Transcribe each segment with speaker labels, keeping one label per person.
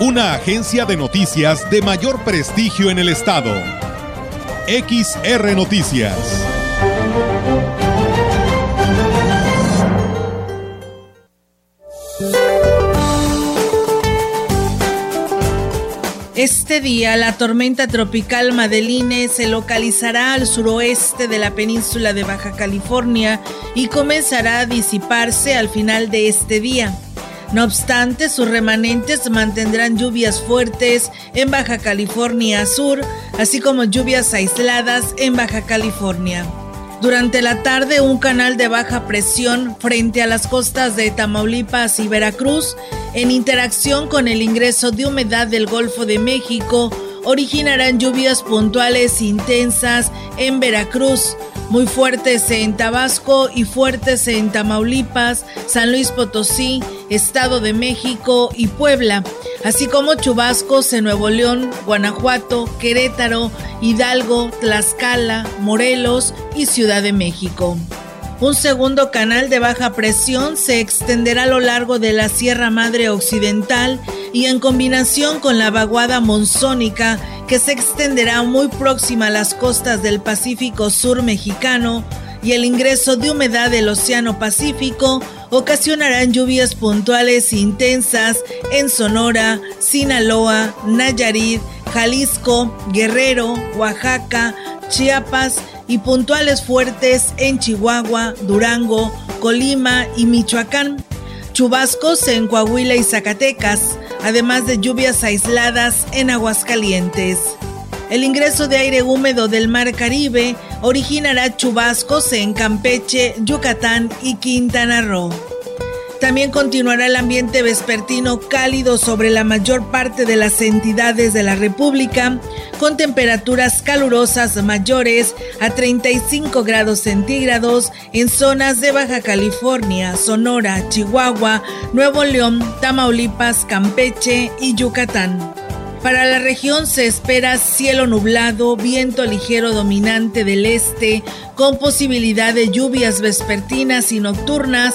Speaker 1: Una agencia de noticias de mayor prestigio en el estado. XR Noticias.
Speaker 2: Este día la tormenta tropical Madeline se localizará al suroeste de la península de Baja California y comenzará a disiparse al final de este día. No obstante, sus remanentes mantendrán lluvias fuertes en Baja California Sur, así como lluvias aisladas en Baja California. Durante la tarde, un canal de baja presión frente a las costas de Tamaulipas y Veracruz, en interacción con el ingreso de humedad del Golfo de México, originarán lluvias puntuales intensas en Veracruz, muy fuertes en Tabasco y fuertes en Tamaulipas, San Luis Potosí, Estado de México y Puebla, así como chubascos en Nuevo León, Guanajuato, Querétaro, Hidalgo, Tlaxcala, Morelos y Ciudad de México. Un segundo canal de baja presión se extenderá a lo largo de la Sierra Madre Occidental y en combinación con la vaguada monzónica que se extenderá muy próxima a las costas del Pacífico Sur mexicano y el ingreso de humedad del Océano Pacífico ocasionarán lluvias puntuales intensas en Sonora, Sinaloa, Nayarit, Jalisco, Guerrero, Oaxaca, Chiapas y puntuales fuertes en Chihuahua, Durango, Colima y Michoacán. Chubascos en Coahuila y Zacatecas, además de lluvias aisladas en Aguascalientes. El ingreso de aire húmedo del Mar Caribe originará chubascos en Campeche, Yucatán y Quintana Roo. También continuará el ambiente vespertino cálido sobre la mayor parte de las entidades de la República, con temperaturas calurosas mayores a 35 grados centígrados en zonas de Baja California, Sonora, Chihuahua, Nuevo León, Tamaulipas, Campeche y Yucatán. Para la región se espera cielo nublado, viento ligero dominante del este, con posibilidad de lluvias vespertinas y nocturnas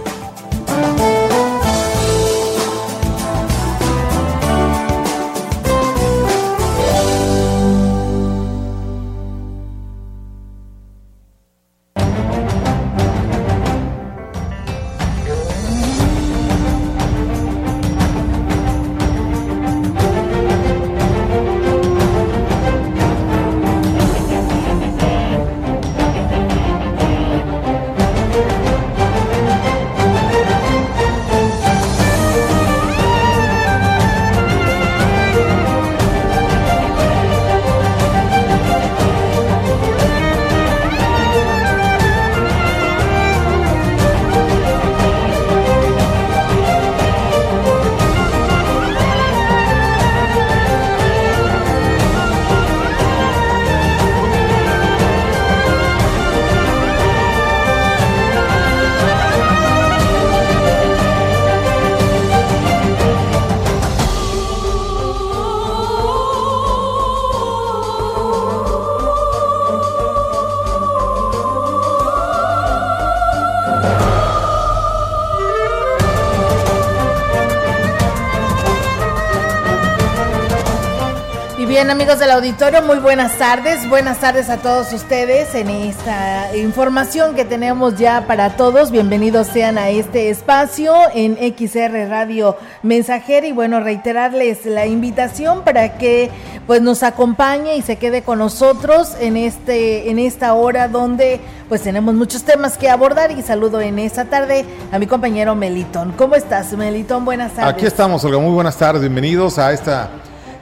Speaker 2: Amigos del auditorio, muy buenas tardes. Buenas tardes a todos ustedes en esta información que tenemos ya para todos. Bienvenidos sean a este espacio en XR Radio Mensajera y bueno, reiterarles la invitación para que pues nos acompañe y se quede con nosotros en este en esta hora donde pues tenemos muchos temas que abordar y saludo en esta tarde a mi compañero Melitón. ¿Cómo estás, Melitón? Buenas tardes.
Speaker 3: Aquí estamos, Olga. Muy buenas tardes. Bienvenidos a esta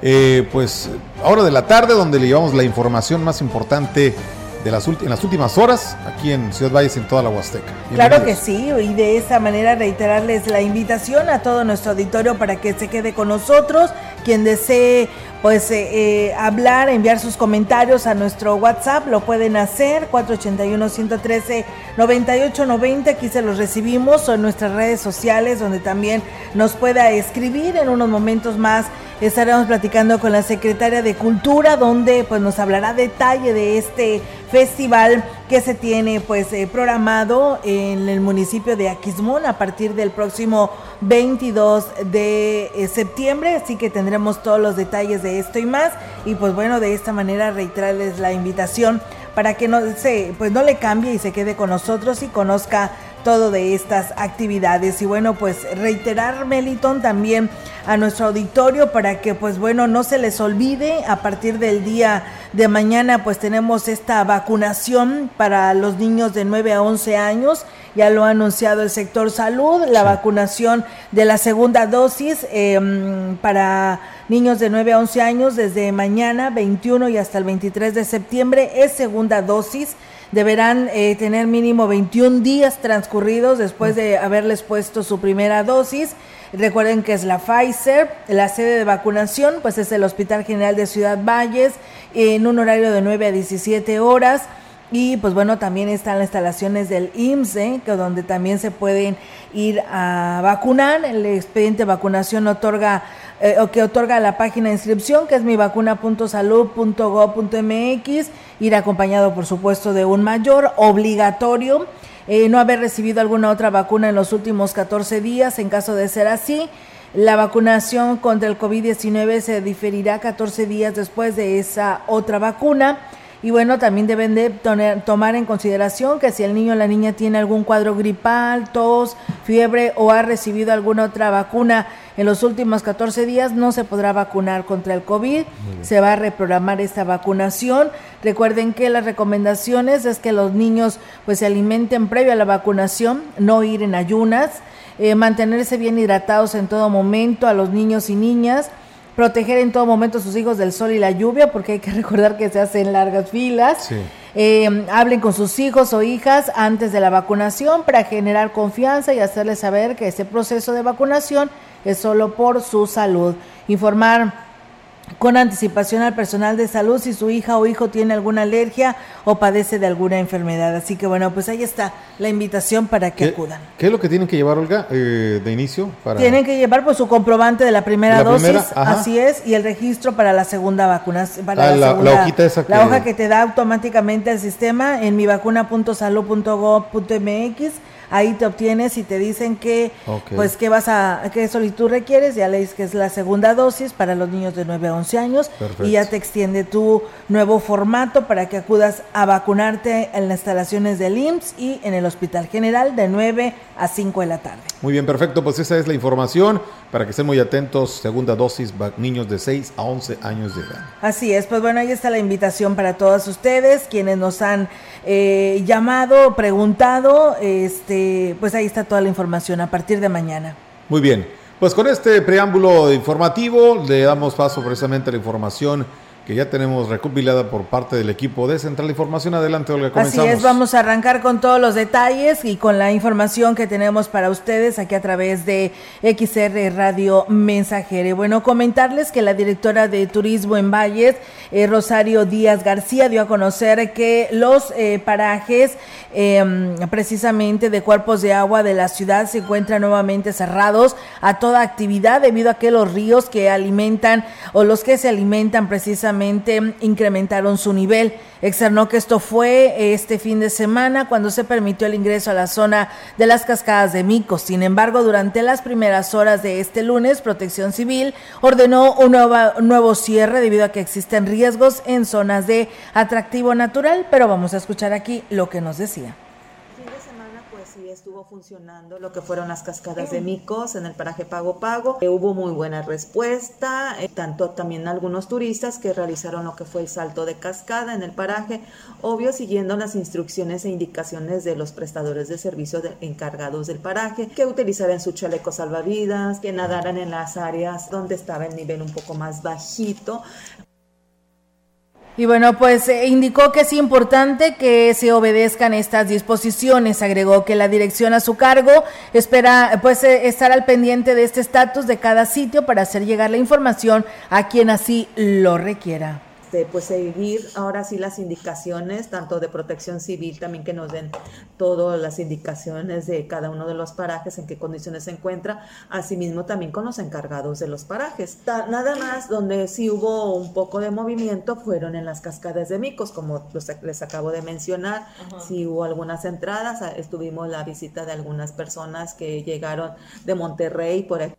Speaker 3: eh, pues hora de la tarde donde le llevamos la información más importante de las en las últimas horas aquí en Ciudad Valles, en toda la Huasteca.
Speaker 2: Claro que sí, y de esa manera reiterarles la invitación a todo nuestro auditorio para que se quede con nosotros. Quien desee pues eh, eh, hablar, enviar sus comentarios a nuestro WhatsApp, lo pueden hacer 481-113-9890, aquí se los recibimos o en nuestras redes sociales donde también nos pueda escribir en unos momentos más. Estaremos platicando con la secretaria de Cultura donde pues nos hablará detalle de este festival que se tiene pues eh, programado en el municipio de Aquismón a partir del próximo 22 de eh, septiembre, así que tendremos todos los detalles de esto y más. Y pues bueno, de esta manera reiterarles la invitación para que no se pues no le cambie y se quede con nosotros y conozca todo de estas actividades. Y bueno, pues reiterar, Meliton, también a nuestro auditorio para que pues bueno, no se les olvide, a partir del día de mañana pues tenemos esta vacunación para los niños de 9 a 11 años. Ya lo ha anunciado el sector salud, la vacunación de la segunda dosis em, para niños de 9 a 11 años desde mañana 21 y hasta el 23 de septiembre es segunda dosis deberán eh, tener mínimo 21 días transcurridos después de haberles puesto su primera dosis. Recuerden que es la Pfizer, la sede de vacunación, pues es el Hospital General de Ciudad Valles, en un horario de 9 a 17 horas. Y pues bueno, también están las instalaciones del IMSS, ¿eh? que donde también se pueden ir a vacunar. El expediente de vacunación otorga eh, o que otorga la página de inscripción, que es mivacuna.salud.gov.mx, ir acompañado por supuesto de un mayor obligatorio. Eh, no haber recibido alguna otra vacuna en los últimos 14 días, en caso de ser así. La vacunación contra el COVID-19 se diferirá 14 días después de esa otra vacuna. Y bueno, también deben de tomar en consideración que si el niño o la niña tiene algún cuadro gripal, tos, fiebre o ha recibido alguna otra vacuna en los últimos 14 días, no se podrá vacunar contra el COVID. Se va a reprogramar esta vacunación. Recuerden que las recomendaciones es que los niños pues se alimenten previo a la vacunación, no ir en ayunas, eh, mantenerse bien hidratados en todo momento a los niños y niñas proteger en todo momento a sus hijos del sol y la lluvia, porque hay que recordar que se hacen largas filas. Eh, hablen con sus hijos o hijas antes de la vacunación para generar confianza y hacerles saber que ese proceso de vacunación es solo por su salud. Informar con anticipación al personal de salud si su hija o hijo tiene alguna alergia o padece de alguna enfermedad. Así que bueno, pues ahí está la invitación para que acudan.
Speaker 3: ¿Qué es lo que tienen que llevar, Olga, eh, de inicio?
Speaker 2: Para... Tienen que llevar pues su comprobante de la primera dosis, así es, y el registro para la segunda vacuna. Para
Speaker 3: ah, la, hojita esa
Speaker 2: La hoja que te da automáticamente el sistema en mivacuna.salud.gov.mx ahí te obtienes y te dicen que pues qué vas a qué solicitud requieres, ya lees que es la segunda dosis para los niños de 9 a 11 años y ya te extiende tu nuevo formato para que acudas a vacunarte en las instalaciones del IMSS y en el Hospital General de 9 a 5 de la tarde.
Speaker 3: Muy bien, perfecto, pues esa es la información para que estén muy atentos, segunda dosis, niños de 6 a 11 años de edad.
Speaker 2: Así es, pues bueno, ahí está la invitación para todos ustedes, quienes nos han eh, llamado, preguntado, este, pues ahí está toda la información a partir de mañana.
Speaker 3: Muy bien, pues con este preámbulo informativo le damos paso precisamente a la información que ya tenemos recopilada por parte del equipo de Central de Información. Adelante, Olga, comenzamos.
Speaker 2: Así es, vamos a arrancar con todos los detalles y con la información que tenemos para ustedes aquí a través de XR Radio Mensajere. Bueno, comentarles que la directora de Turismo en Valles, eh, Rosario Díaz García, dio a conocer que los eh, parajes em, precisamente de cuerpos de agua de la ciudad se encuentran nuevamente cerrados a toda actividad debido a que los ríos que alimentan o los que se alimentan precisamente incrementaron su nivel. Externó que esto fue este fin de semana cuando se permitió el ingreso a la zona de las cascadas de Mico. Sin embargo, durante las primeras horas de este lunes, Protección Civil ordenó un nuevo cierre debido a que existen riesgos en zonas de atractivo natural. Pero vamos a escuchar aquí lo que nos decía
Speaker 4: estuvo funcionando lo que fueron las cascadas de micos en el paraje Pago Pago. Eh, hubo muy buena respuesta, eh, tanto también algunos turistas que realizaron lo que fue el salto de cascada en el paraje, obvio siguiendo las instrucciones e indicaciones de los prestadores de servicios encargados del paraje, que utilizaran su chaleco salvavidas, que nadaran en las áreas donde estaba el nivel un poco más bajito,
Speaker 2: Y bueno, pues eh, indicó que es importante que se obedezcan estas disposiciones. Agregó que la dirección a su cargo espera pues eh, estar al pendiente de este estatus de cada sitio para hacer llegar la información a quien así lo requiera.
Speaker 4: Este, pues seguir ahora sí las indicaciones, tanto de protección civil, también que nos den todas las indicaciones de cada uno de los parajes, en qué condiciones se encuentra, asimismo también con los encargados de los parajes. nada más donde sí hubo un poco de movimiento fueron en las cascadas de micos, como les acabo de mencionar, sí hubo algunas entradas, estuvimos la visita de algunas personas que llegaron de Monterrey por aquí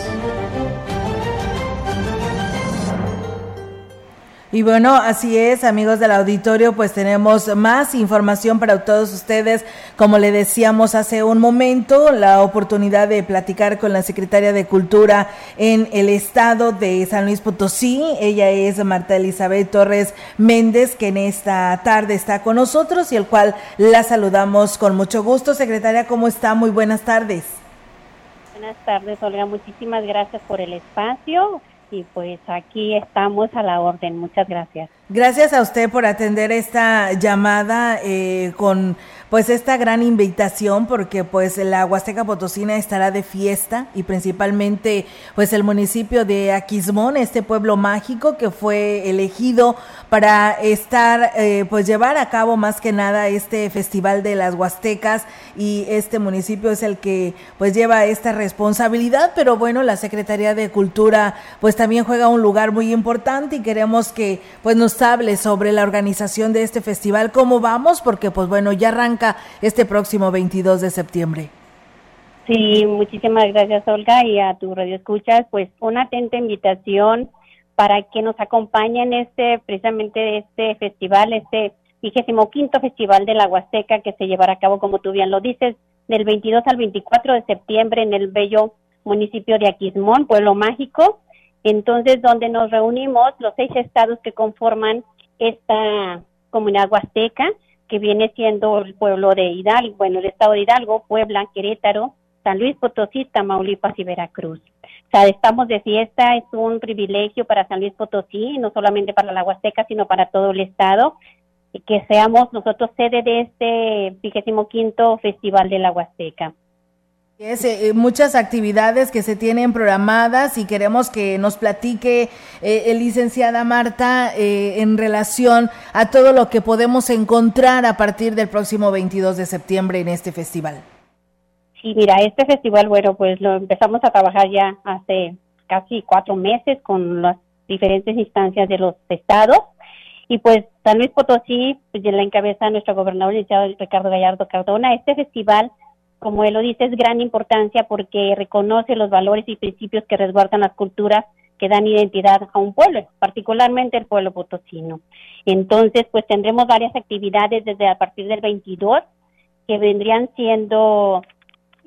Speaker 2: Y bueno, así es, amigos del auditorio, pues tenemos más información para todos ustedes. Como le decíamos hace un momento, la oportunidad de platicar con la secretaria de Cultura en el estado de San Luis Potosí. Ella es Marta Elizabeth Torres Méndez, que en esta tarde está con nosotros y el cual la saludamos con mucho gusto. Secretaria, ¿cómo está? Muy buenas tardes.
Speaker 5: Buenas tardes, Olga. Muchísimas gracias por el espacio y pues aquí estamos a la orden. Muchas gracias.
Speaker 2: Gracias a usted por atender esta llamada eh, con pues esta gran invitación porque pues la Huasteca Potosina estará de fiesta y principalmente pues el municipio de Aquismón, este pueblo mágico que fue elegido para estar eh, pues llevar a cabo más que nada este festival de las Huastecas y este municipio es el que pues lleva esta responsabilidad, pero bueno, la Secretaría de Cultura pues también juega un lugar muy importante y queremos que pues nos hable sobre la organización de este festival, cómo vamos, porque pues bueno, ya arranca este próximo 22 de septiembre.
Speaker 5: Sí, muchísimas gracias Olga y a tu radio escuchas, pues una atenta invitación para que nos acompañen este precisamente este festival, este vigésimo quinto festival de la Huasteca que se llevará a cabo, como tú bien lo dices, del 22 al 24 de septiembre en el bello municipio de Aquismón, pueblo mágico. Entonces, donde nos reunimos los seis estados que conforman esta comunidad huasteca que viene siendo el pueblo de Hidalgo, bueno, el estado de Hidalgo, Puebla, Querétaro, San Luis Potosí, Tamaulipas y Veracruz. O sea, estamos de fiesta, es un privilegio para San Luis Potosí, no solamente para la Huasteca, sino para todo el estado, y que seamos nosotros sede de este vigésimo quinto Festival de la Huasteca.
Speaker 2: Es, eh, eh, muchas actividades que se tienen programadas y queremos que nos platique eh, licenciada Marta eh, en relación a todo lo que podemos encontrar a partir del próximo 22 de septiembre en este festival.
Speaker 5: Sí, mira, este festival, bueno, pues lo empezamos a trabajar ya hace casi cuatro meses con las diferentes instancias de los estados y pues San Luis Potosí, pues la encabeza nuestro gobernador, licenciado Ricardo Gallardo Cardona, este festival como él lo dice, es gran importancia porque reconoce los valores y principios que resguardan las culturas que dan identidad a un pueblo, particularmente el pueblo potosino. Entonces, pues tendremos varias actividades desde a partir del 22 que vendrían siendo,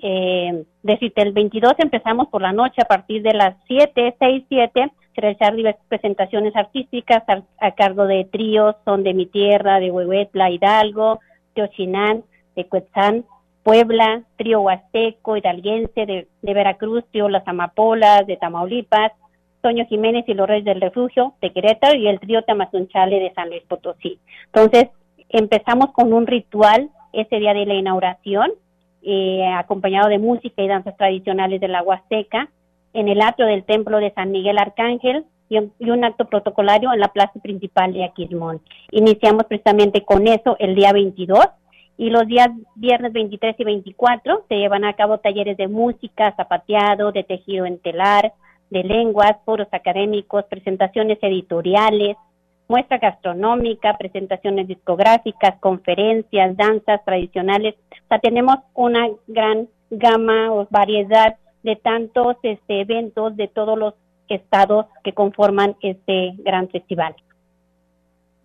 Speaker 5: eh, decirte, el 22 empezamos por la noche a partir de las 7, 6, 7, realizar diversas presentaciones artísticas a, cargo de tríos, son de mi tierra, de Huehuetla, Hidalgo, Teochinán, de Cuetzán, Puebla, Trío Huasteco, Hidalguense de, Veracruz, Trío Las Amapolas de Tamaulipas, Toño Jiménez y los Reyes del Refugio de Querétaro y el Trío Tamazunchale de San Luis Potosí. Entonces, empezamos con un ritual ese día de la inauguración, eh, acompañado de música y danzas tradicionales de la Huasteca, en el atrio del Templo de San Miguel Arcángel y un, acto protocolario en la plaza principal de Aquismón. Iniciamos precisamente con eso el día 22 y los días viernes 23 y 24 se llevan a cabo talleres de música, zapateado, de tejido en telar, de lenguas, foros académicos, presentaciones editoriales, muestra gastronómica, presentaciones discográficas, conferencias, danzas tradicionales. O sea, tenemos una gran gama o variedad de tantos este, eventos de todos los estados que conforman este gran festival.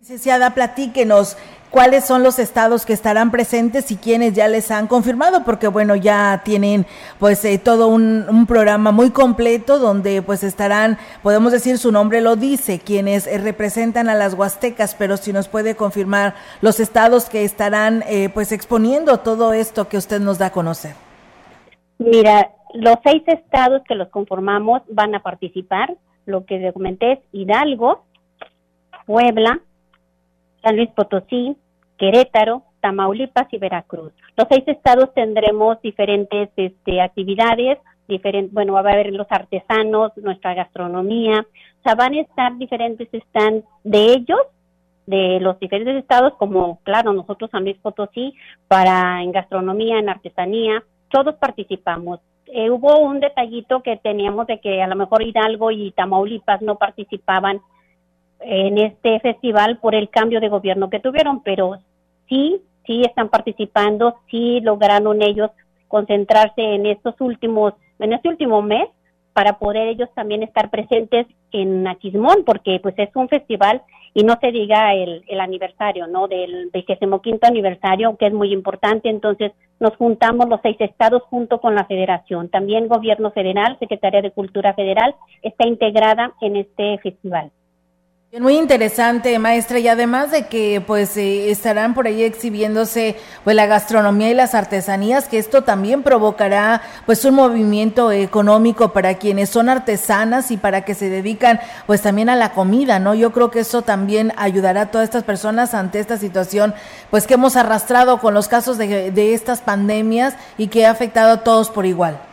Speaker 2: Licenciada, platíquenos cuáles son los estados que estarán presentes y quiénes ya les han confirmado, porque bueno, ya tienen pues eh, todo un, programa muy completo donde pues estarán, podemos decir su nombre lo dice, quienes eh, representan a las huastecas, pero si nos puede confirmar los estados que estarán eh, pues exponiendo todo esto que usted nos da a conocer.
Speaker 5: Mira, los seis estados que los conformamos van a participar, lo que comenté es Hidalgo, Puebla, San Luis Potosí, Querétaro, Tamaulipas y Veracruz. Los seis estados tendremos diferentes este, actividades, diferentes, bueno, va a haber los artesanos, nuestra gastronomía, o sea, van a estar diferentes están de ellos, de los diferentes estados, como, claro, nosotros San Luis Potosí, para en gastronomía, en artesanía, todos participamos. Eh, hubo un detallito que teníamos de que a lo mejor Hidalgo y Tamaulipas no participaban en este festival por el cambio de gobierno que tuvieron, pero sí, sí están participando, sí lograron ellos concentrarse en estos últimos, en este último mes para poder ellos también estar presentes en Aquismón, porque pues es un festival y no se diga el, el aniversario, ¿no? Del quinto aniversario, que es muy importante, entonces nos juntamos los seis estados junto con la federación. También gobierno federal, Secretaría de Cultura Federal, está integrada en este festival.
Speaker 2: Muy interesante, maestra, y además de que pues eh, estarán por ahí exhibiéndose pues la gastronomía y las artesanías, que esto también provocará pues un movimiento económico para quienes son artesanas y para que se dedican pues también a la comida, ¿no? Yo creo que eso también ayudará a todas estas personas ante esta situación pues que hemos arrastrado con los casos de, de estas pandemias y que ha afectado a todos por igual.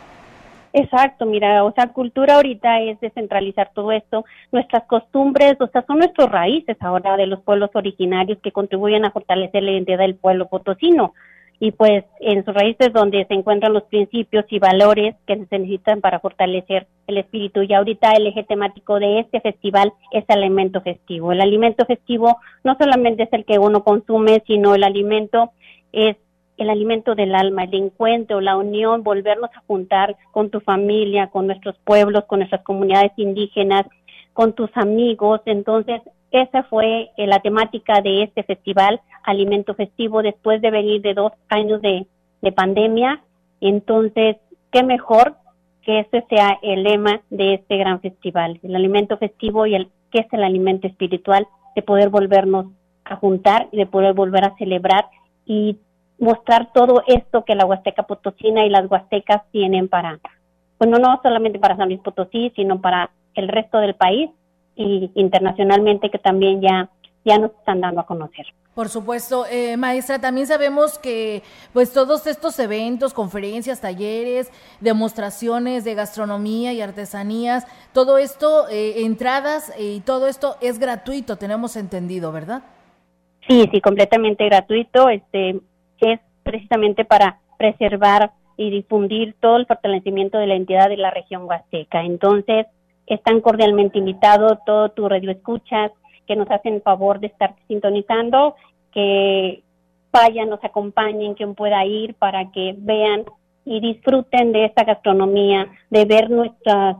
Speaker 5: Exacto, mira, o sea, cultura ahorita es descentralizar todo esto, nuestras costumbres, o sea, son nuestros raíces ahora de los pueblos originarios que contribuyen a fortalecer la identidad del pueblo potosino. Y pues en sus raíces donde se encuentran los principios y valores que se necesitan para fortalecer el espíritu. Y ahorita el eje temático de este festival es el alimento festivo. El alimento festivo no solamente es el que uno consume, sino el alimento es el alimento del alma, el encuentro, la unión, volvernos a juntar con tu familia, con nuestros pueblos, con nuestras comunidades indígenas, con tus amigos. Entonces, esa fue eh, la temática de este festival, Alimento Festivo, después de venir de dos años de, pandemia. Entonces, qué mejor que ese sea el lema de este gran festival, el alimento festivo y el que es el alimento espiritual, de poder volvernos a juntar y de poder volver a celebrar y mostrar todo esto que la Huasteca Potosina y las Huastecas tienen para, bueno, no solamente para San Luis Potosí, sino para el resto del país y internacionalmente que también ya, ya nos están dando a conocer.
Speaker 2: Por supuesto, eh, maestra, también sabemos que pues todos estos eventos, conferencias, talleres, demostraciones de gastronomía y artesanías, todo esto, eh, entradas y todo esto es gratuito, tenemos entendido, ¿verdad?
Speaker 5: Sí, sí, completamente gratuito. Este, es precisamente para preservar y difundir todo el fortalecimiento de la entidad de la región huasteca. Entonces, están cordialmente invitados todo tu radio escuchas que nos hacen favor de estar sintonizando, que vayan, nos acompañen, quien pueda ir para que vean y disfruten de esta gastronomía, de ver nuestras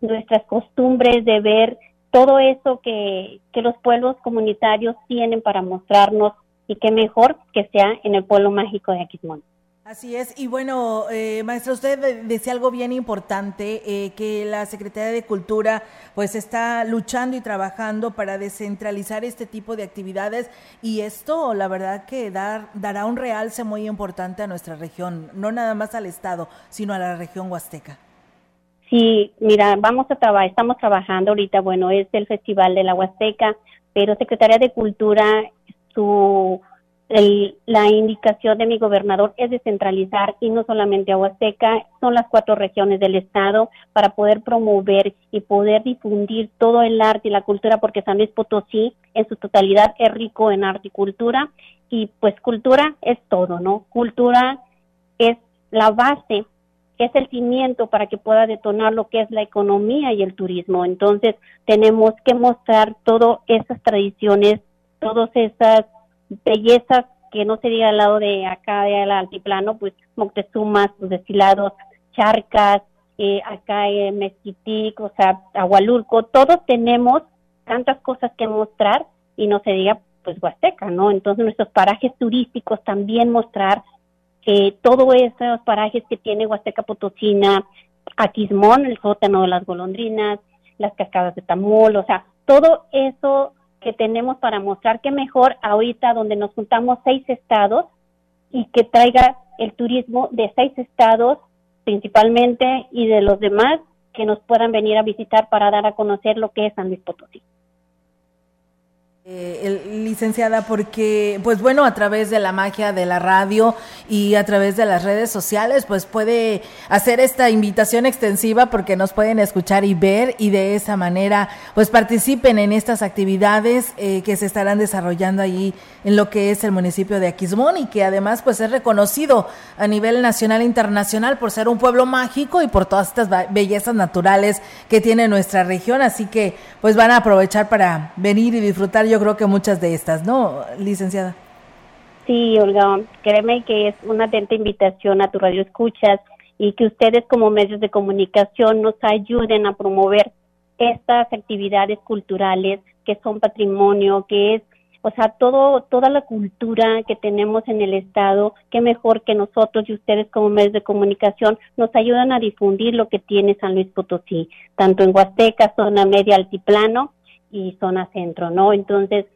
Speaker 5: nuestras costumbres, de ver todo eso que, que los pueblos comunitarios tienen para mostrarnos y qué mejor que sea en el pueblo mágico de Aquismón.
Speaker 2: Así es, y bueno, eh, maestra, usted decía algo bien importante, eh, que la Secretaría de Cultura pues está luchando y trabajando para descentralizar este tipo de actividades y esto la verdad que dar, dará un realce muy importante a nuestra región, no nada más al Estado, sino a la región huasteca.
Speaker 5: Sí, mira, vamos a trabajar, estamos trabajando ahorita, bueno, es el Festival de la Huasteca, pero Secretaría de Cultura su la indicación de mi gobernador es descentralizar y no solamente a Huasteca, son las cuatro regiones del estado para poder promover y poder difundir todo el arte y la cultura porque San Luis Potosí en su totalidad es rico en arte y cultura y pues cultura es todo, ¿no? Cultura es la base es el cimiento para que pueda detonar lo que es la economía y el turismo. Entonces, tenemos que mostrar todas esas tradiciones todas esas bellezas que no se diga al lado de acá del altiplano, pues Moctezuma, sus destilados, charcas, eh, acá en Mezquitic, o sea, Agualulco, todos tenemos tantas cosas que mostrar y no se diga pues Huasteca, ¿no? Entonces nuestros parajes turísticos también mostrar que todos esos parajes que tiene Huasteca Potosina, Aquismón, el sótano de las golondrinas, las cascadas de Tamol, o sea, todo eso que tenemos para mostrar que mejor ahorita donde nos juntamos seis estados y que traiga el turismo de seis estados principalmente y de los demás que nos puedan venir a visitar para dar a conocer lo que es San Luis Potosí.
Speaker 2: Eh, licenciada, porque, pues bueno, a través de la magia de la radio y a través de las redes sociales, pues puede hacer esta invitación extensiva porque nos pueden escuchar y ver y de esa manera, pues participen en estas actividades eh, que se estarán desarrollando allí en lo que es el municipio de Aquismón y que además, pues es reconocido a nivel nacional e internacional por ser un pueblo mágico y por todas estas bellezas naturales que tiene nuestra región. Así que, pues van a aprovechar para venir y disfrutar yo creo que muchas de estas, ¿no, licenciada?
Speaker 5: Sí, Olga, créeme que es una atenta invitación a tu radio escuchas y que ustedes como medios de comunicación nos ayuden a promover estas actividades culturales que son patrimonio, que es, o sea, todo, toda la cultura que tenemos en el Estado, qué mejor que nosotros y ustedes como medios de comunicación nos ayudan a difundir lo que tiene San Luis Potosí, tanto en Huasteca, zona media, altiplano, y zona centro, ¿no? Entonces,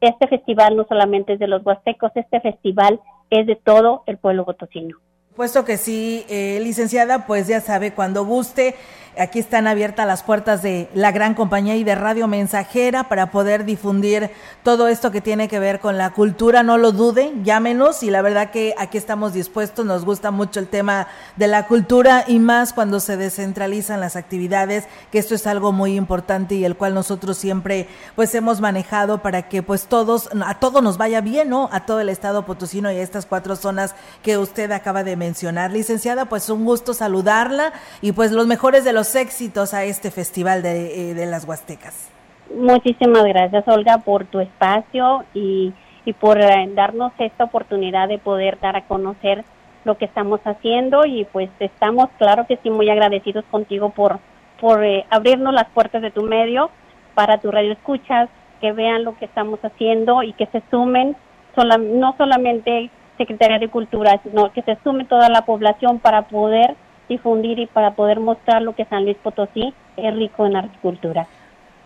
Speaker 5: este festival no solamente es de los huastecos, este festival es de todo el pueblo potosino.
Speaker 2: Puesto que sí, eh, licenciada, pues ya sabe, cuando guste, Aquí están abiertas las puertas de la gran compañía y de Radio Mensajera para poder difundir todo esto que tiene que ver con la cultura. No lo dude, llámenos y la verdad que aquí estamos dispuestos. Nos gusta mucho el tema de la cultura y más cuando se descentralizan las actividades, que esto es algo muy importante y el cual nosotros siempre pues hemos manejado para que pues todos, a todos nos vaya bien, ¿no? A todo el estado potosino y a estas cuatro zonas que usted acaba de mencionar. Licenciada, pues un gusto saludarla y pues los mejores de los éxitos a este Festival de, eh, de las Huastecas.
Speaker 5: Muchísimas gracias, Olga, por tu espacio y, y por eh, darnos esta oportunidad de poder dar a conocer lo que estamos haciendo y pues estamos, claro que sí, muy agradecidos contigo por, por eh, abrirnos las puertas de tu medio para tu radio escuchas, que vean lo que estamos haciendo y que se sumen, sola, no solamente Secretaría de Cultura, sino que se sume toda la población para poder difundir y para poder mostrar lo que San Luis Potosí es rico en agricultura.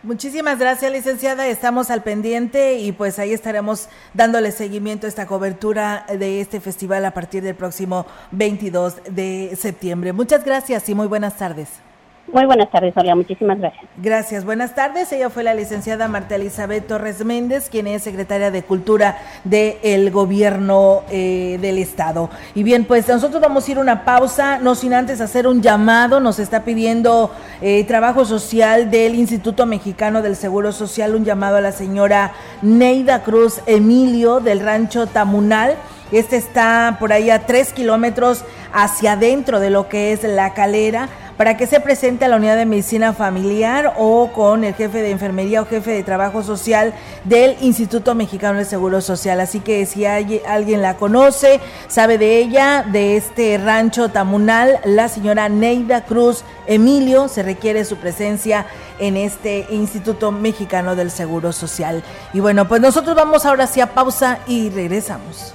Speaker 2: Muchísimas gracias, licenciada. Estamos al pendiente y pues ahí estaremos dándole seguimiento a esta cobertura de este festival a partir del próximo 22 de septiembre. Muchas gracias y muy buenas tardes.
Speaker 5: Muy buenas tardes, Olga. Muchísimas gracias.
Speaker 2: Gracias. Buenas tardes. Ella fue la licenciada Marta Elizabeth Torres Méndez, quien es secretaria de Cultura del Gobierno eh, del Estado. Y bien, pues nosotros vamos a ir una pausa, no sin antes hacer un llamado. Nos está pidiendo eh, Trabajo Social del Instituto Mexicano del Seguro Social, un llamado a la señora Neida Cruz Emilio del Rancho Tamunal. Este está por ahí a tres kilómetros hacia adentro de lo que es la calera para que se presente a la unidad de medicina familiar o con el jefe de enfermería o jefe de trabajo social del Instituto Mexicano de Seguro Social. Así que si alguien la conoce, sabe de ella, de este rancho tamunal, la señora Neida Cruz Emilio, se requiere su presencia en este Instituto Mexicano del Seguro Social. Y bueno, pues nosotros vamos ahora sí a pausa y regresamos.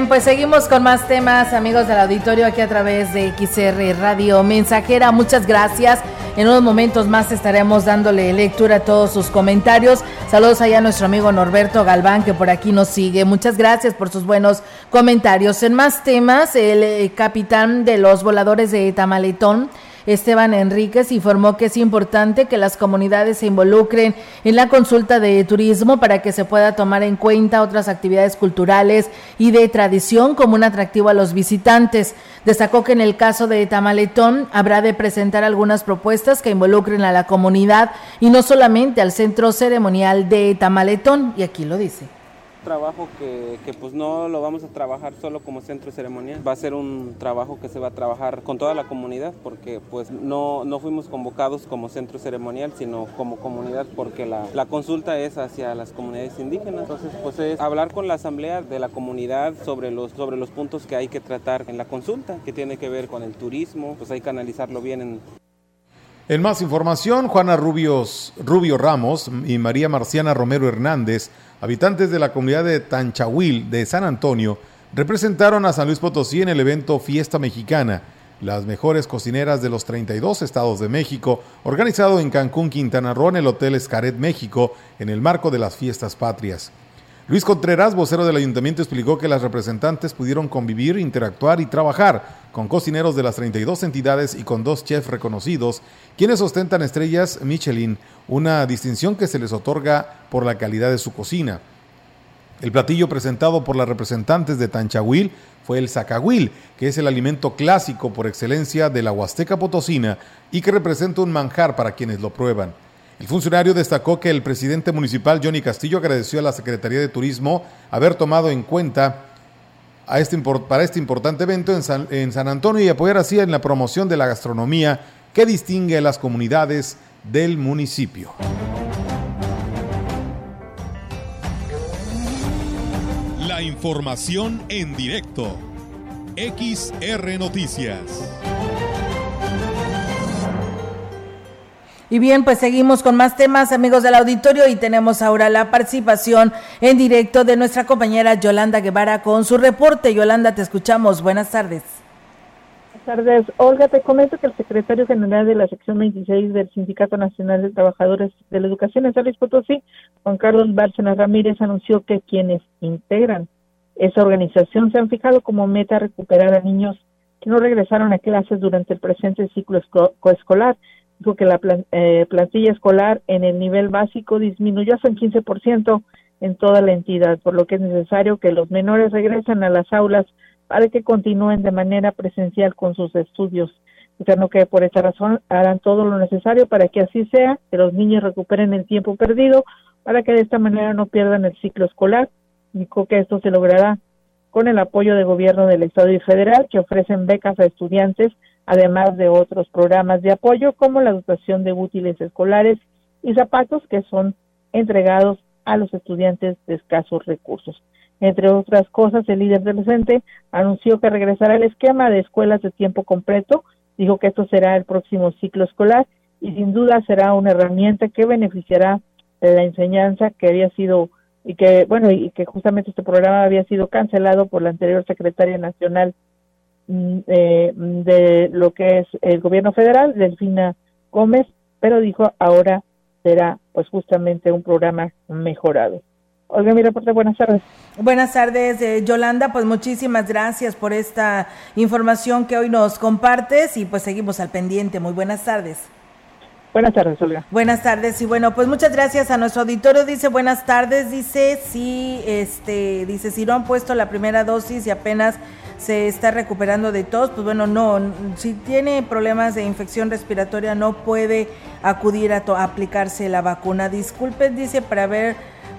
Speaker 2: Bien, pues seguimos con más temas, amigos del auditorio, aquí a través de XR Radio Mensajera. Muchas gracias. En unos momentos más estaremos dándole lectura a todos sus comentarios. Saludos allá a nuestro amigo Norberto Galván, que por aquí nos sigue. Muchas gracias por sus buenos comentarios. En más temas, el eh, capitán de los voladores de Tamaletón Esteban Enríquez informó que es importante que las comunidades se involucren en la consulta de turismo para que se pueda tomar en cuenta otras actividades culturales y de tradición como un atractivo a los visitantes. Destacó que en el caso de Tamaletón habrá de presentar algunas propuestas que involucren a la comunidad y no solamente al centro ceremonial de Tamaletón, y aquí lo dice
Speaker 6: trabajo que, que, pues no lo vamos a trabajar solo como centro ceremonial, va a ser un trabajo que se va a trabajar con toda la comunidad porque pues no, no fuimos convocados como centro ceremonial sino como comunidad porque la, la, consulta es hacia las comunidades indígenas, entonces pues es hablar con la asamblea de la comunidad sobre los, sobre los puntos que hay que tratar en la consulta, que tiene que ver con el turismo, pues hay que analizarlo bien en,
Speaker 3: en más información, Juana Rubios, Rubio Ramos y María Marciana Romero Hernández, habitantes de la comunidad de Tanchahuil de San Antonio, representaron a San Luis Potosí en el evento Fiesta Mexicana, las mejores cocineras de los 32 estados de México, organizado en Cancún, Quintana Roo, en el Hotel Escaret, México, en el marco de las fiestas patrias. Luis Contreras, vocero del ayuntamiento, explicó que las representantes pudieron convivir, interactuar y trabajar con cocineros de las 32 entidades y con dos chefs reconocidos, quienes ostentan estrellas Michelin, una distinción que se les otorga por la calidad de su cocina. El platillo presentado por las representantes de Tanchahuil fue el zacahuil, que es el alimento clásico por excelencia de la Huasteca Potosina y que representa un manjar para quienes lo prueban. El funcionario destacó que el presidente municipal Johnny Castillo agradeció a la Secretaría de Turismo haber tomado en cuenta a este, para este importante evento en San, en San Antonio y apoyar así en la promoción de la gastronomía que distingue a las comunidades del municipio.
Speaker 1: La información en directo. XR Noticias.
Speaker 2: Y bien, pues seguimos con más temas, amigos del auditorio, y tenemos ahora la participación en directo de nuestra compañera Yolanda Guevara con su reporte. Yolanda, te escuchamos. Buenas tardes.
Speaker 7: tardes. Olga, te comento que el secretario general de la sección 26 del Sindicato Nacional de Trabajadores de la Educación en San Luis Potosí, Juan Carlos Bárcena Ramírez, anunció que quienes integran esa organización se han fijado como meta recuperar a niños que no regresaron a clases durante el presente ciclo coescolar. Dijo que la eh, plantilla escolar en el nivel básico disminuyó hasta un 15% en toda la entidad, por lo que es necesario que los menores regresen a las aulas para que continúen de manera presencial con sus estudios. Dijeron que por esa razón harán todo lo necesario para que así sea, que los niños recuperen el tiempo perdido, para que de esta manera no pierdan el ciclo escolar. Dijo que esto se logrará con el apoyo del gobierno del Estado y federal, que ofrecen becas a estudiantes, además de otros programas de apoyo como la dotación de útiles escolares y zapatos que son entregados a los estudiantes de escasos recursos. Entre otras cosas, el líder del CENTE anunció que regresará al esquema de escuelas de tiempo completo, dijo que esto será el próximo ciclo escolar y sin duda será una herramienta que beneficiará la enseñanza que había sido y que bueno y que justamente este programa había sido cancelado por la anterior secretaria nacional eh, de lo que es el gobierno federal, Delfina Gómez, pero dijo ahora será pues justamente un programa mejorado. Olga, mi reporte, buenas tardes.
Speaker 2: Buenas tardes, eh, Yolanda. Pues muchísimas gracias por esta información que hoy nos compartes y pues seguimos al pendiente. Muy buenas tardes.
Speaker 7: Buenas tardes, Olga.
Speaker 2: Buenas tardes y bueno, pues muchas gracias a nuestro auditorio. Dice buenas tardes, dice sí, este, dice si no han puesto la primera dosis y apenas se está recuperando de tos, pues bueno, no, si tiene problemas de infección respiratoria no puede acudir a, a aplicarse la vacuna. Disculpen, dice, para ver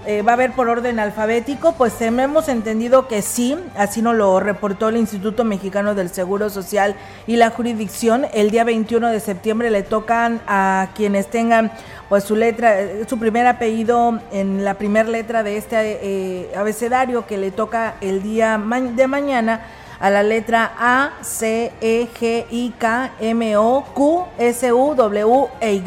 Speaker 2: eh, va a haber por orden alfabético, pues hemos entendido que sí, así nos lo reportó el Instituto Mexicano del Seguro Social y la jurisdicción. El día 21 de septiembre le tocan a quienes tengan pues su letra, su primer apellido en la primera letra de este eh, abecedario que le toca el día de mañana a la letra A, C, E, G, I, K, M, O, Q, S, U, W e Y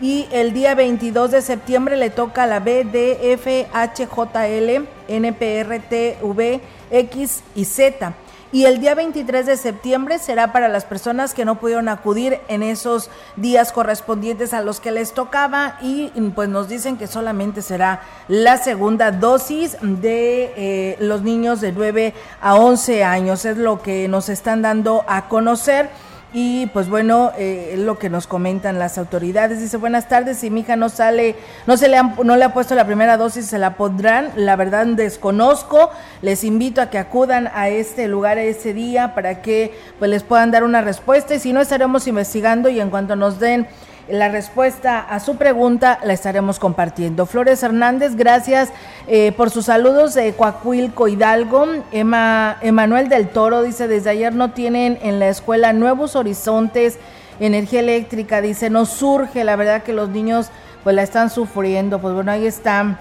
Speaker 2: y el día 22 de septiembre le toca a la B, D, F, H, J, L, N, P, R, T, V, X y Z. Y el día 23 de septiembre será para las personas que no pudieron acudir en esos días correspondientes a los que les tocaba y pues nos dicen que solamente será la segunda dosis de eh, los niños de 9 a 11 años. Es lo que nos están dando a conocer. Y pues bueno, eh, lo que nos comentan las autoridades. Dice, buenas tardes, si mi hija no sale, no se le, no le ha puesto la primera dosis, se la pondrán. La verdad desconozco. Les invito a que acudan a este lugar ese día para que pues les puedan dar una respuesta. Y si no, estaremos investigando y en cuanto nos den la respuesta a su pregunta la estaremos compartiendo. Flores Hernández, gracias eh, por sus saludos de Coacuilco Hidalgo. Emma, Emanuel del Toro dice, desde ayer no tienen en la escuela nuevos horizontes, energía eléctrica, dice, no surge, la verdad que los niños pues la están sufriendo. Pues bueno, ahí está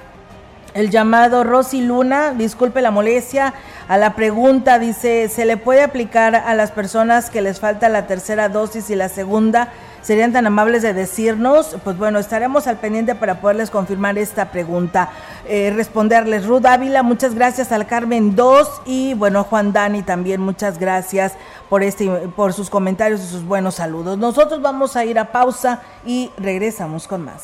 Speaker 2: el llamado Rosy Luna, disculpe la molestia, a la pregunta dice, ¿se le puede aplicar a las personas que les falta la tercera dosis y la segunda? Serían tan amables de decirnos, pues bueno, estaremos al pendiente para poderles confirmar esta pregunta. Eh, responderles, Ruth Ávila, muchas gracias al Carmen 2 y bueno, Juan Dani también, muchas gracias por, este, por sus comentarios y sus buenos saludos. Nosotros vamos a ir a pausa y regresamos con más.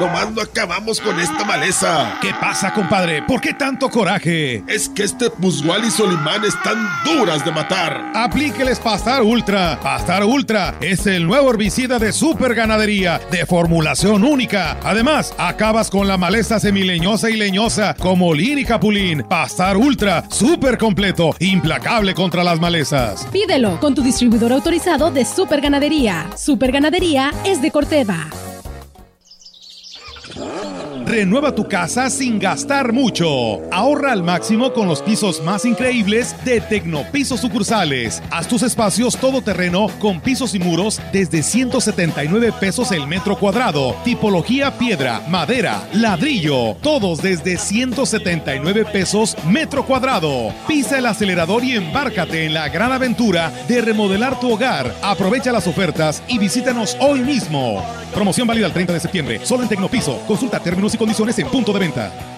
Speaker 8: Nomás no acabamos con esta maleza.
Speaker 3: ¿Qué pasa, compadre? ¿Por qué tanto coraje?
Speaker 8: Es que este Musgual y Solimán están duras de matar.
Speaker 3: Aplíqueles Pastar Ultra. Pastar Ultra es el nuevo herbicida de super ganadería, de formulación única. Además, acabas con la maleza semileñosa y leñosa, como lin y capulín. Pastar Ultra, súper completo, implacable contra las malezas.
Speaker 9: Pídelo con tu distribuidor autorizado de super ganadería. Super ganadería es de Corteva.
Speaker 3: Renueva tu casa sin gastar mucho. Ahorra al máximo con los pisos más increíbles de Tecnopisos sucursales. Haz tus espacios todoterreno con pisos y muros desde 179 pesos el metro cuadrado. Tipología piedra, madera, ladrillo. Todos desde 179 pesos metro cuadrado. Pisa el acelerador y embárcate en la gran aventura de remodelar tu hogar. Aprovecha las ofertas y visítanos hoy mismo. Promoción válida el 30 de septiembre. Solo en Tecnopiso. Consulta términos condiciones en punto de venta.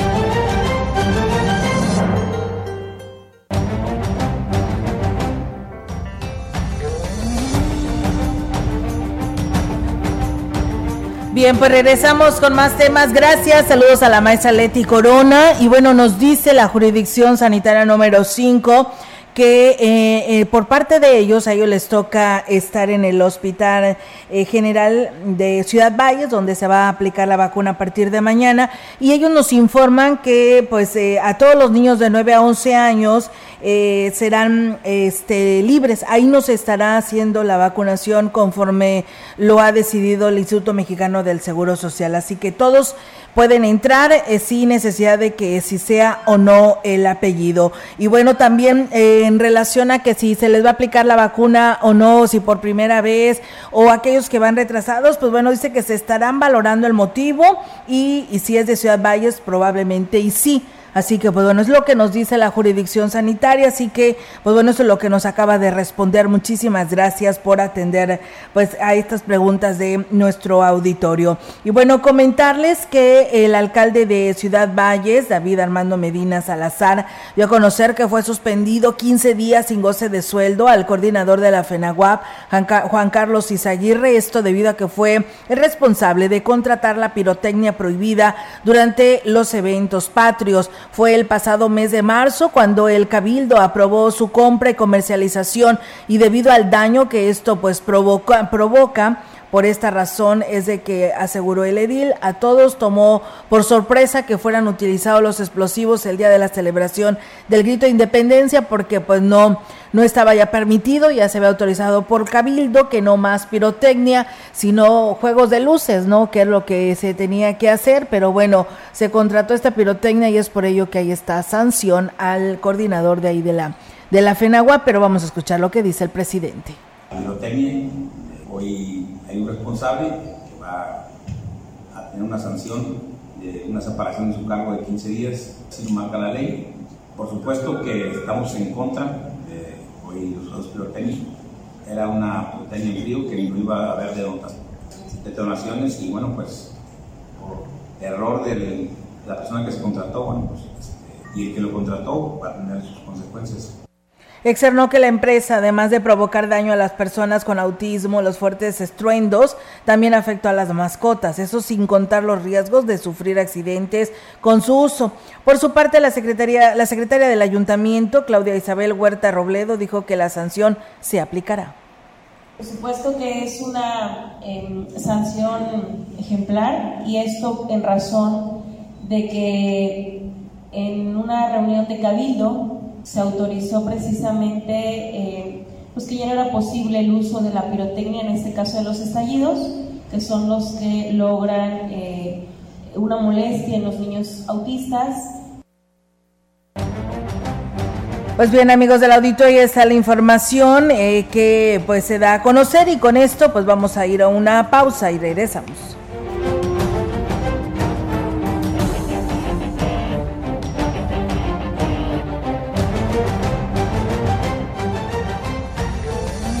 Speaker 2: Bien, pues regresamos con más temas. Gracias. Saludos a la maestra Leti Corona. Y bueno, nos dice la jurisdicción sanitaria número 5 que eh, eh, por parte de ellos a ellos les toca estar en el hospital eh, general de Ciudad Valles donde se va a aplicar la vacuna a partir de mañana. Y ellos nos informan que pues a todos los niños de 9 a 11 años serán este, libres. Ahí no se estará haciendo la vacunación conforme lo ha decidido el Instituto Mexicano del Seguro Social. Así que todos pueden entrar eh, sin necesidad de que si sea o no el apellido. Y bueno, también eh, en relación a que si se les va a aplicar la vacuna o no, si por primera vez, o aquellos que van retrasados, pues bueno, dice que se estarán valorando el motivo y, y si es de Ciudad Valles, probablemente y sí. Así que, pues bueno, es lo que nos dice la jurisdicción sanitaria. Así que, pues bueno, eso es lo que nos acaba de responder. Muchísimas gracias por atender, pues, a estas preguntas de nuestro auditorio. Y bueno, comentarles que el alcalde de Ciudad Valles, David Armando Medina Salazar, dio a conocer que fue suspendido 15 días sin goce de sueldo al coordinador de la FENAGUAP, Juan Carlos Izaguirre. Esto debido a que fue el responsable de contratar la pirotecnia prohibida durante los eventos patrios. Fue el pasado mes de marzo cuando el Cabildo aprobó su compra y comercialización y debido al daño que esto pues provoca, provoca por esta razón es de que aseguró el edil, a todos tomó por sorpresa que fueran utilizados los explosivos el día de la celebración del grito de independencia porque pues no no estaba ya permitido, ya se había autorizado por Cabildo que no más pirotecnia, sino juegos de luces, ¿no? Que es lo que se tenía que hacer, pero bueno, se contrató esta pirotecnia y es por ello que ahí está sanción al coordinador de ahí de la de la FENAGUA, pero vamos a escuchar lo que dice el presidente.
Speaker 10: pirotecnia, hoy hay un responsable que va a tener una sanción de una separación de su cargo de 15 días, así lo marca la ley. Por supuesto que estamos en contra de hoy los pirotécnicos. Era una pirotecnia en frío que no iba a haber de otras detonaciones y bueno, pues por error de la persona que se contrató, pues, este, y el que lo contrató va a tener sus consecuencias.
Speaker 2: Externó que la empresa, además de provocar daño a las personas con autismo, los fuertes estruendos, también afectó a las mascotas, eso sin contar los riesgos de sufrir accidentes con su uso. Por su parte, la secretaria, la secretaria del ayuntamiento, Claudia Isabel Huerta Robledo, dijo que la sanción se aplicará.
Speaker 11: Por supuesto que es una em, sanción ejemplar y esto en razón de que en una reunión de cabildo se autorizó precisamente eh, pues que ya no era posible el uso de la pirotecnia, en este caso de los estallidos, que son los que logran eh, una molestia en los niños autistas
Speaker 2: Pues bien, amigos del auditorio, está la información eh, que pues se da a conocer y con esto pues vamos a ir a una pausa y regresamos.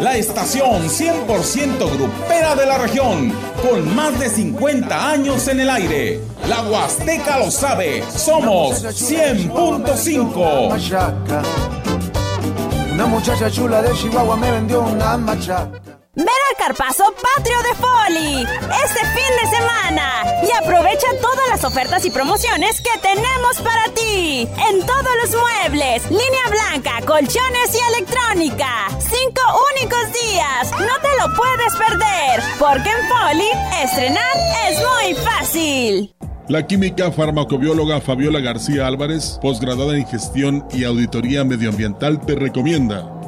Speaker 12: la estación 100% grupera de la región, con más de 50 años en el aire. La Huasteca lo sabe, somos 100.5.
Speaker 13: Una muchacha chula de Chihuahua me vendió una machaca.
Speaker 14: Ven al Carpazo Patrio de Foli este fin de semana y aprovecha todas las ofertas y promociones que tenemos para ti en todos los muebles, línea blanca, colchones y electrónica. Cinco únicos días, no te lo puedes perder, porque en Foli estrenar es muy fácil.
Speaker 15: La química farmacobióloga Fabiola García Álvarez, posgraduada en gestión y auditoría medioambiental, te recomienda.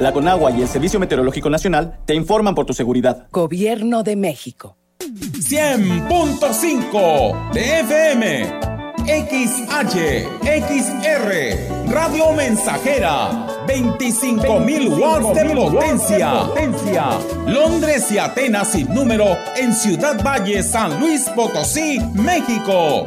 Speaker 16: La Conagua y el Servicio Meteorológico Nacional te informan por tu seguridad.
Speaker 17: Gobierno de México.
Speaker 12: 100.5 de FM. XH, XR, Radio Mensajera, 25.000 watts de potencia. potencia. Londres y Atenas sin número en Ciudad Valle, San Luis Potosí, México.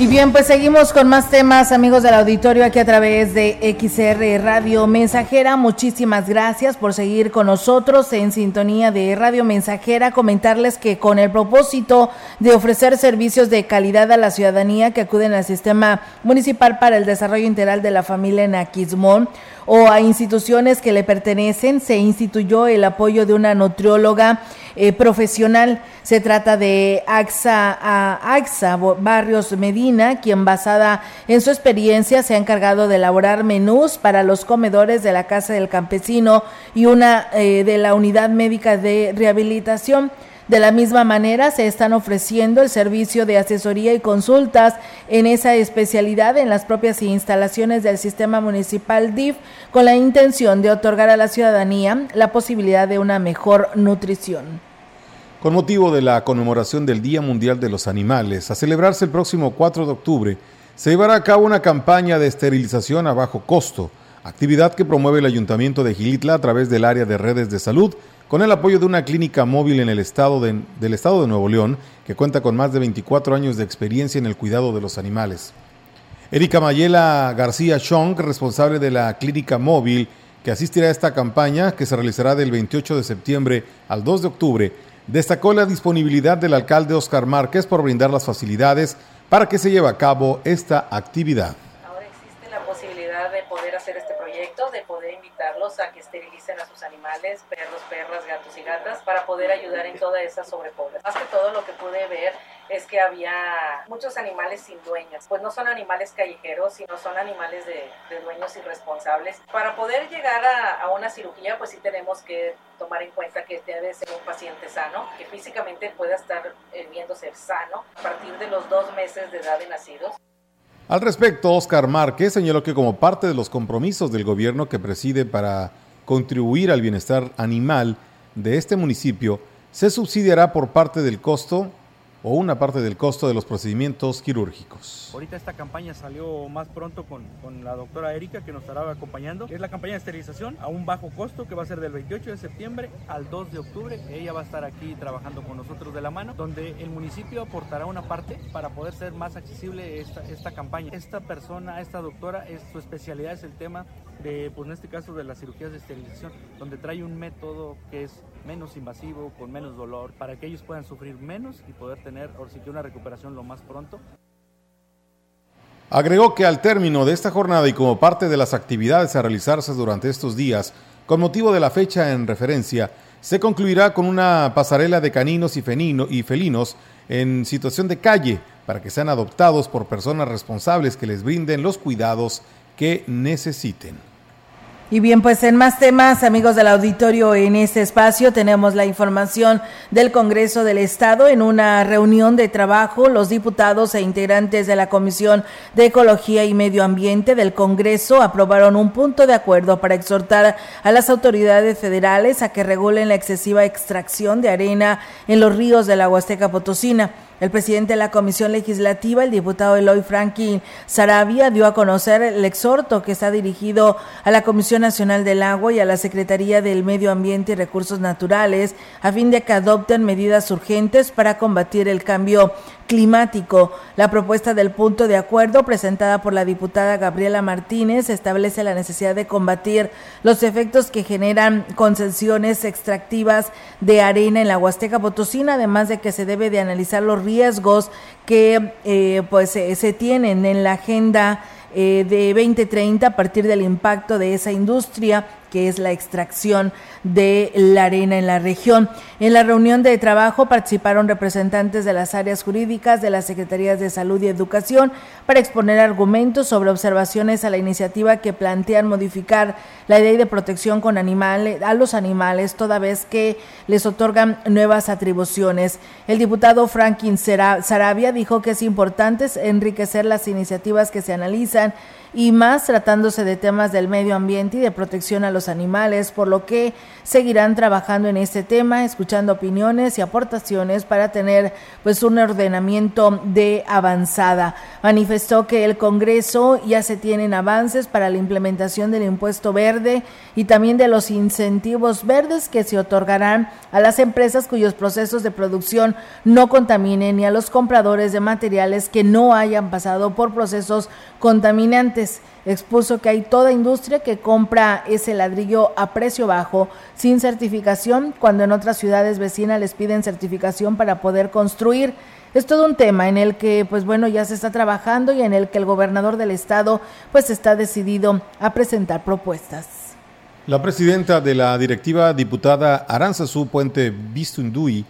Speaker 2: Y bien, pues seguimos con más temas, amigos del auditorio, aquí a través de XR Radio Mensajera. Muchísimas gracias por seguir con nosotros en sintonía de Radio Mensajera. Comentarles que con el propósito de ofrecer servicios de calidad a la ciudadanía que acuden al Sistema Municipal para el Desarrollo Integral de la Familia en Aquismón, o a instituciones que le pertenecen, se instituyó el apoyo de una nutrióloga eh, profesional. Se trata de AXA, a AXA Barrios Medina, quien basada en su experiencia se ha encargado de elaborar menús para los comedores de la Casa del Campesino y una eh, de la Unidad Médica de Rehabilitación. De la misma manera, se están ofreciendo el servicio de asesoría y consultas en esa especialidad en las propias instalaciones del sistema municipal DIF con la intención de otorgar a la ciudadanía la posibilidad de una mejor nutrición.
Speaker 3: Con motivo de la conmemoración del Día Mundial de los Animales, a celebrarse el próximo 4 de octubre, se llevará a cabo una campaña de esterilización a bajo costo, actividad que promueve el Ayuntamiento de Gilitla a través del área de redes de salud con el apoyo de una clínica móvil en el estado de, del estado de Nuevo León, que cuenta con más de 24 años de experiencia en el cuidado de los animales. Erika Mayela García Chong, responsable de la clínica móvil que asistirá a esta campaña, que se realizará del 28 de septiembre al 2 de octubre, destacó la disponibilidad del alcalde Oscar Márquez por brindar las facilidades para que se lleve a cabo esta actividad.
Speaker 18: Ahora existe la posibilidad de poder hacer este proyecto, de poder a que esterilicen a sus animales, perros, perras, gatos y gatas, para poder ayudar en toda esa sobrepoblación. Más que todo lo que pude ver es que había muchos animales sin dueños. Pues no son animales callejeros, sino son animales de, de dueños irresponsables. Para poder llegar a, a, una cirugía, pues sí tenemos que tomar en cuenta que debe ser un paciente sano, que físicamente pueda estar eh, viéndose sano a partir de los dos meses de edad de nacidos.
Speaker 3: Al respecto, Oscar Márquez señaló que como parte de los compromisos del gobierno que preside para contribuir al bienestar animal de este municipio, se subsidiará por parte del costo o una parte del costo de los procedimientos quirúrgicos.
Speaker 19: Ahorita esta campaña salió más pronto con, con, la doctora Erika que nos estará acompañando. Es la campaña de esterilización a un bajo costo que va a ser del 28 de septiembre al 2 de octubre. Ella va a estar aquí trabajando con nosotros de la mano, donde el municipio aportará una parte para poder ser más accesible esta, esta campaña. Esta persona, esta doctora, su especialidad es el tema de, pues en este caso, de las cirugías de esterilización, donde trae un método que es menos invasivo, con menos dolor, para que ellos puedan sufrir menos y poder tener, ahora sí una recuperación lo más pronto.
Speaker 3: Agregó que al término de esta jornada y como parte de las actividades a realizarse durante estos días, con motivo de la fecha en referencia, se concluirá con una pasarela de caninos y, fenino, y felinos en situación de calle para que sean adoptados por personas responsables que les brinden los cuidados que necesiten.
Speaker 2: Y bien, pues en más temas, amigos del auditorio, en este espacio tenemos la información del Congreso del Estado. En una reunión de trabajo, los diputados e integrantes de la Comisión de Ecología y Medio Ambiente del Congreso aprobaron un punto de acuerdo para exhortar a las autoridades federales a que regulen la excesiva extracción de arena en los ríos de la Huasteca Potosina. El presidente de la Comisión Legislativa, el diputado Eloy Franklin Sarabia, dio a conocer el exhorto que está dirigido a la Comisión Nacional del Agua y a la Secretaría del Medio Ambiente y Recursos Naturales a fin de que adopten medidas urgentes para combatir el cambio climático. La propuesta del punto de acuerdo presentada por la diputada Gabriela Martínez establece la necesidad de combatir los efectos que generan concesiones extractivas de arena en la Huasteca Potosina, además de que se debe de analizar los riesgos que eh, pues eh, se tienen en la agenda eh, de 2030 a partir del impacto de esa industria que es la extracción de la arena en la región. En la reunión de trabajo participaron representantes de las áreas jurídicas de las Secretarías de Salud y Educación para exponer argumentos sobre observaciones a la iniciativa que plantean modificar la ley de protección con animales, a los animales, toda vez que les otorgan nuevas atribuciones. El diputado Franklin Sarabia dijo que es importante enriquecer las iniciativas que se analizan y más tratándose de temas del medio ambiente y de protección a los animales, por lo que seguirán trabajando en este tema, escuchando opiniones y aportaciones para tener pues un ordenamiento de avanzada. Manifestó que el Congreso ya se tienen avances para la implementación del impuesto verde y también de los incentivos verdes que se otorgarán a las empresas cuyos procesos de producción no contaminen ni a los compradores de materiales que no hayan pasado por procesos contaminantes. Expuso que hay toda industria que compra ese ladrillo a precio bajo, sin certificación, cuando en otras ciudades vecinas les piden certificación para poder construir. Es todo un tema en el que, pues bueno, ya se está trabajando y en el que el gobernador del estado, pues está decidido a presentar propuestas.
Speaker 3: La presidenta de la directiva diputada Aranzazú Puente Vistundui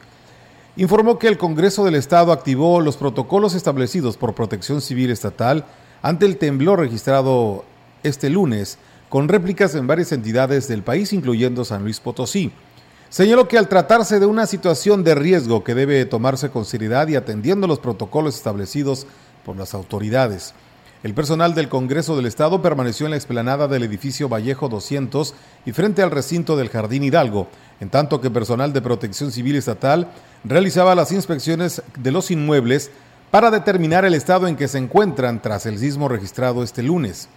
Speaker 3: informó que el Congreso del Estado activó los protocolos establecidos por Protección Civil Estatal ante el temblor registrado este lunes, con réplicas en varias entidades del país, incluyendo San Luis Potosí. Señaló que al tratarse de una situación de riesgo que debe tomarse con seriedad y atendiendo los protocolos establecidos por las autoridades, el personal del Congreso del Estado permaneció en la explanada del edificio Vallejo 200 y frente al recinto del Jardín Hidalgo, en tanto que personal de Protección Civil Estatal realizaba las inspecciones de los inmuebles para determinar el estado en que se encuentran tras el sismo registrado este lunes.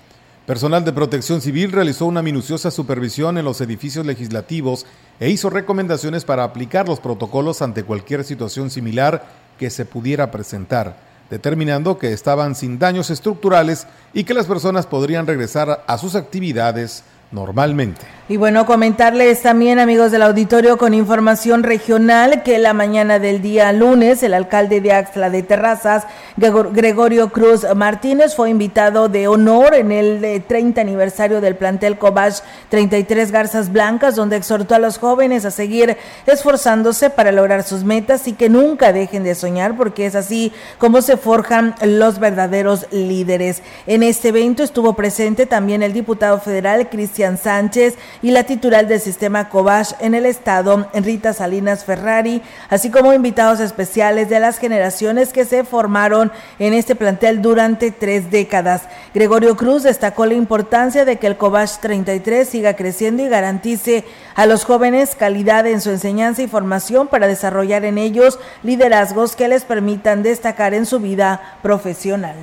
Speaker 3: Personal de Protección Civil realizó una minuciosa supervisión en los edificios legislativos e hizo recomendaciones para aplicar los protocolos ante cualquier situación similar que se pudiera presentar, determinando que estaban sin daños estructurales y que las personas podrían regresar a sus actividades normalmente.
Speaker 2: Y bueno, comentarles también, amigos del auditorio, con información regional, que la mañana del día lunes, el alcalde de Axla de Terrazas, Gregorio Cruz Martínez, fue invitado de honor en el 30 eh, aniversario del plantel Cobach 33 Garzas Blancas, donde exhortó a los jóvenes a seguir esforzándose para lograr sus metas y que nunca dejen de soñar, porque es así como se forjan los verdaderos líderes. En este evento estuvo presente también el diputado federal Cristian Sánchez, y la titular del sistema Cobach en el estado, Rita Salinas Ferrari, así como invitados especiales de las generaciones que se formaron en este plantel durante tres décadas. Gregorio Cruz destacó la importancia de que el Cobach 33 siga creciendo y garantice a los jóvenes calidad en su enseñanza y formación para desarrollar en ellos liderazgos que les permitan destacar en su vida profesional.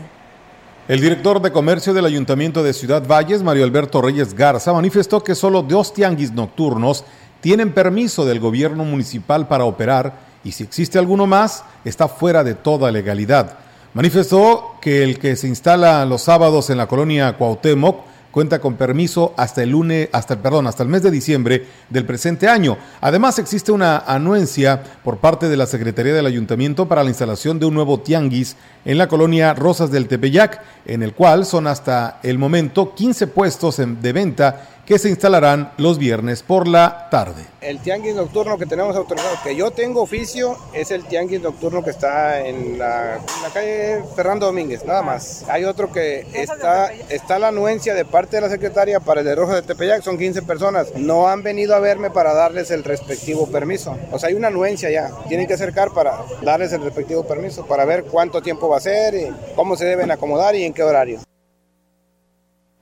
Speaker 3: El director de comercio del Ayuntamiento de Ciudad Valles, Mario Alberto Reyes Garza, manifestó que solo dos tianguis nocturnos tienen permiso del gobierno municipal para operar y si existe alguno más, está fuera de toda legalidad. Manifestó que el que se instala los sábados en la colonia Cuauhtémoc cuenta con permiso hasta el lunes, hasta perdón, hasta el mes de diciembre del presente año. Además existe una anuencia por parte de la Secretaría del Ayuntamiento para la instalación de un nuevo tianguis en la colonia Rosas del Tepeyac, en el cual son hasta el momento 15 puestos de venta que se instalarán los viernes por la tarde.
Speaker 20: El tianguis nocturno que tenemos autorizado, que yo tengo oficio, es el tianguis nocturno que está en la, calle Fernando Domínguez, nada más. Hay otro que está, está la anuencia de parte de la secretaria para el de Rojo de Tepeyac, son 15 personas. No han venido a verme para darles el respectivo permiso. O sea, hay una anuencia ya. Tienen que acercar para darles el respectivo permiso, para ver cuánto tiempo va a ser, y cómo se deben acomodar y en qué horario.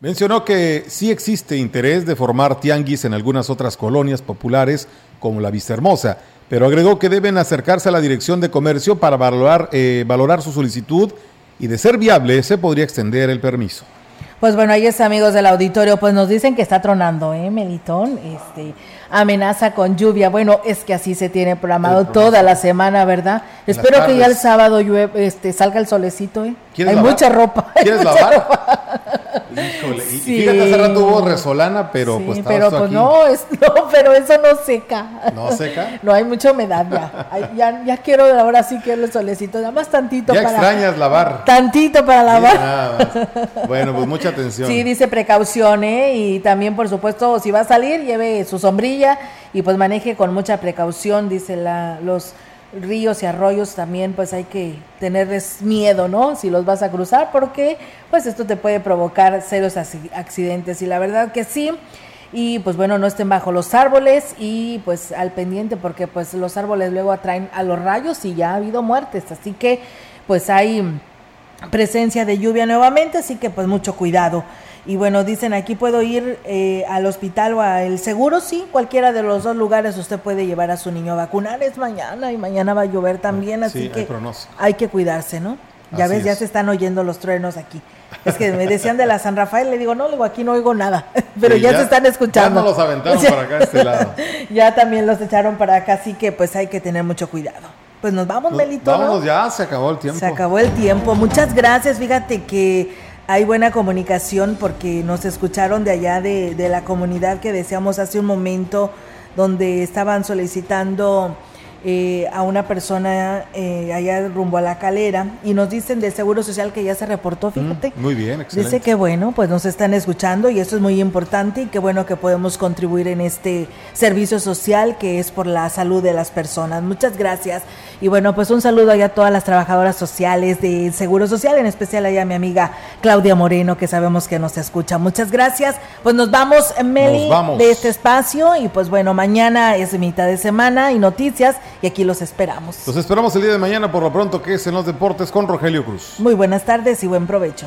Speaker 3: Mencionó que sí existe interés de formar tianguis en algunas otras colonias populares como la Vista Hermosa, pero agregó que deben acercarse a la Dirección de Comercio para valorar, eh, valorar su solicitud y de ser viable se podría extender el permiso.
Speaker 2: Pues bueno, ahí es amigos del auditorio, pues nos dicen que está tronando, ¿eh, Melitón? Este, amenaza con lluvia. Bueno, es que así se tiene programado toda la semana, ¿verdad? Espero que ya el sábado llueve, este, salga el solecito, ¿eh? Hay mucha ropa.
Speaker 3: ¿Quieres lavar? Híjole, y fíjate, hace rato hubo resolana, pero pues
Speaker 2: pero pues no, es, no, pero eso no seca.
Speaker 3: ¿No seca?
Speaker 2: No, hay mucha humedad ya. ya, quiero ahora sí quiero el solecito, nada más tantito
Speaker 3: ya extrañas lavar.
Speaker 2: Tantito para lavar.
Speaker 3: bueno, pues mucha atención.
Speaker 2: Sí, dice precaución, ¿eh? Y también, por supuesto, si va a salir, lleve su sombrilla y pues maneje con mucha precaución, dice la, los ríos y arroyos también pues hay que tenerles miedo, ¿no? Si los vas a cruzar porque pues esto te puede provocar serios accidentes y la verdad que sí. Y pues bueno, no estén bajo los árboles y pues al pendiente porque pues los árboles luego atraen a los rayos y ya ha habido muertes, así que pues hay presencia de lluvia nuevamente, así que pues mucho cuidado. Y bueno, dicen aquí puedo ir eh, al hospital o al seguro, sí, cualquiera de los dos lugares usted puede llevar a su niño a vacunar. Es mañana y mañana va a llover también, así
Speaker 3: Sí,
Speaker 2: que hay que cuidarse, ¿no? Ya
Speaker 3: Así
Speaker 2: ves, ya se están oyendo los truenos aquí. Es que me decían de la San Rafael, le digo, no, digo, aquí no oigo nada, pero
Speaker 3: Sí,
Speaker 2: ya, se están escuchando.
Speaker 3: Ya nos los aventaron
Speaker 2: O sea,
Speaker 3: para acá este lado.
Speaker 2: ya también los echaron para acá, así que pues hay que tener mucho cuidado. Pues nos vamos,
Speaker 3: Nos-
Speaker 2: Melito, ¿no?
Speaker 3: Vámonos ya, se acabó el tiempo.
Speaker 2: Se acabó el tiempo. Muchas gracias. Fíjate que hay buena comunicación porque nos escucharon de allá de, de la comunidad que decíamos hace un momento donde estaban solicitando eh, a una persona eh, allá rumbo a la calera y nos dicen del Seguro Social que ya se reportó, fíjate.
Speaker 3: Muy bien, excelente.
Speaker 2: Dice que bueno, pues nos están escuchando y eso es muy importante y qué bueno que podemos contribuir en este servicio social que es por la salud de las personas. Muchas gracias. Y bueno, pues un saludo allá a todas las trabajadoras sociales del Seguro Social, en especial allá a mi amiga Claudia Moreno, que sabemos que nos escucha. Muchas gracias. Pues nos vamos, Meli,
Speaker 3: Nos vamos.
Speaker 2: de este espacio y pues bueno, mañana es mitad de semana y noticias y aquí los esperamos.
Speaker 3: Los esperamos el día de mañana por lo pronto que es en los deportes con Rogelio Cruz.
Speaker 2: Muy buenas tardes y buen provecho.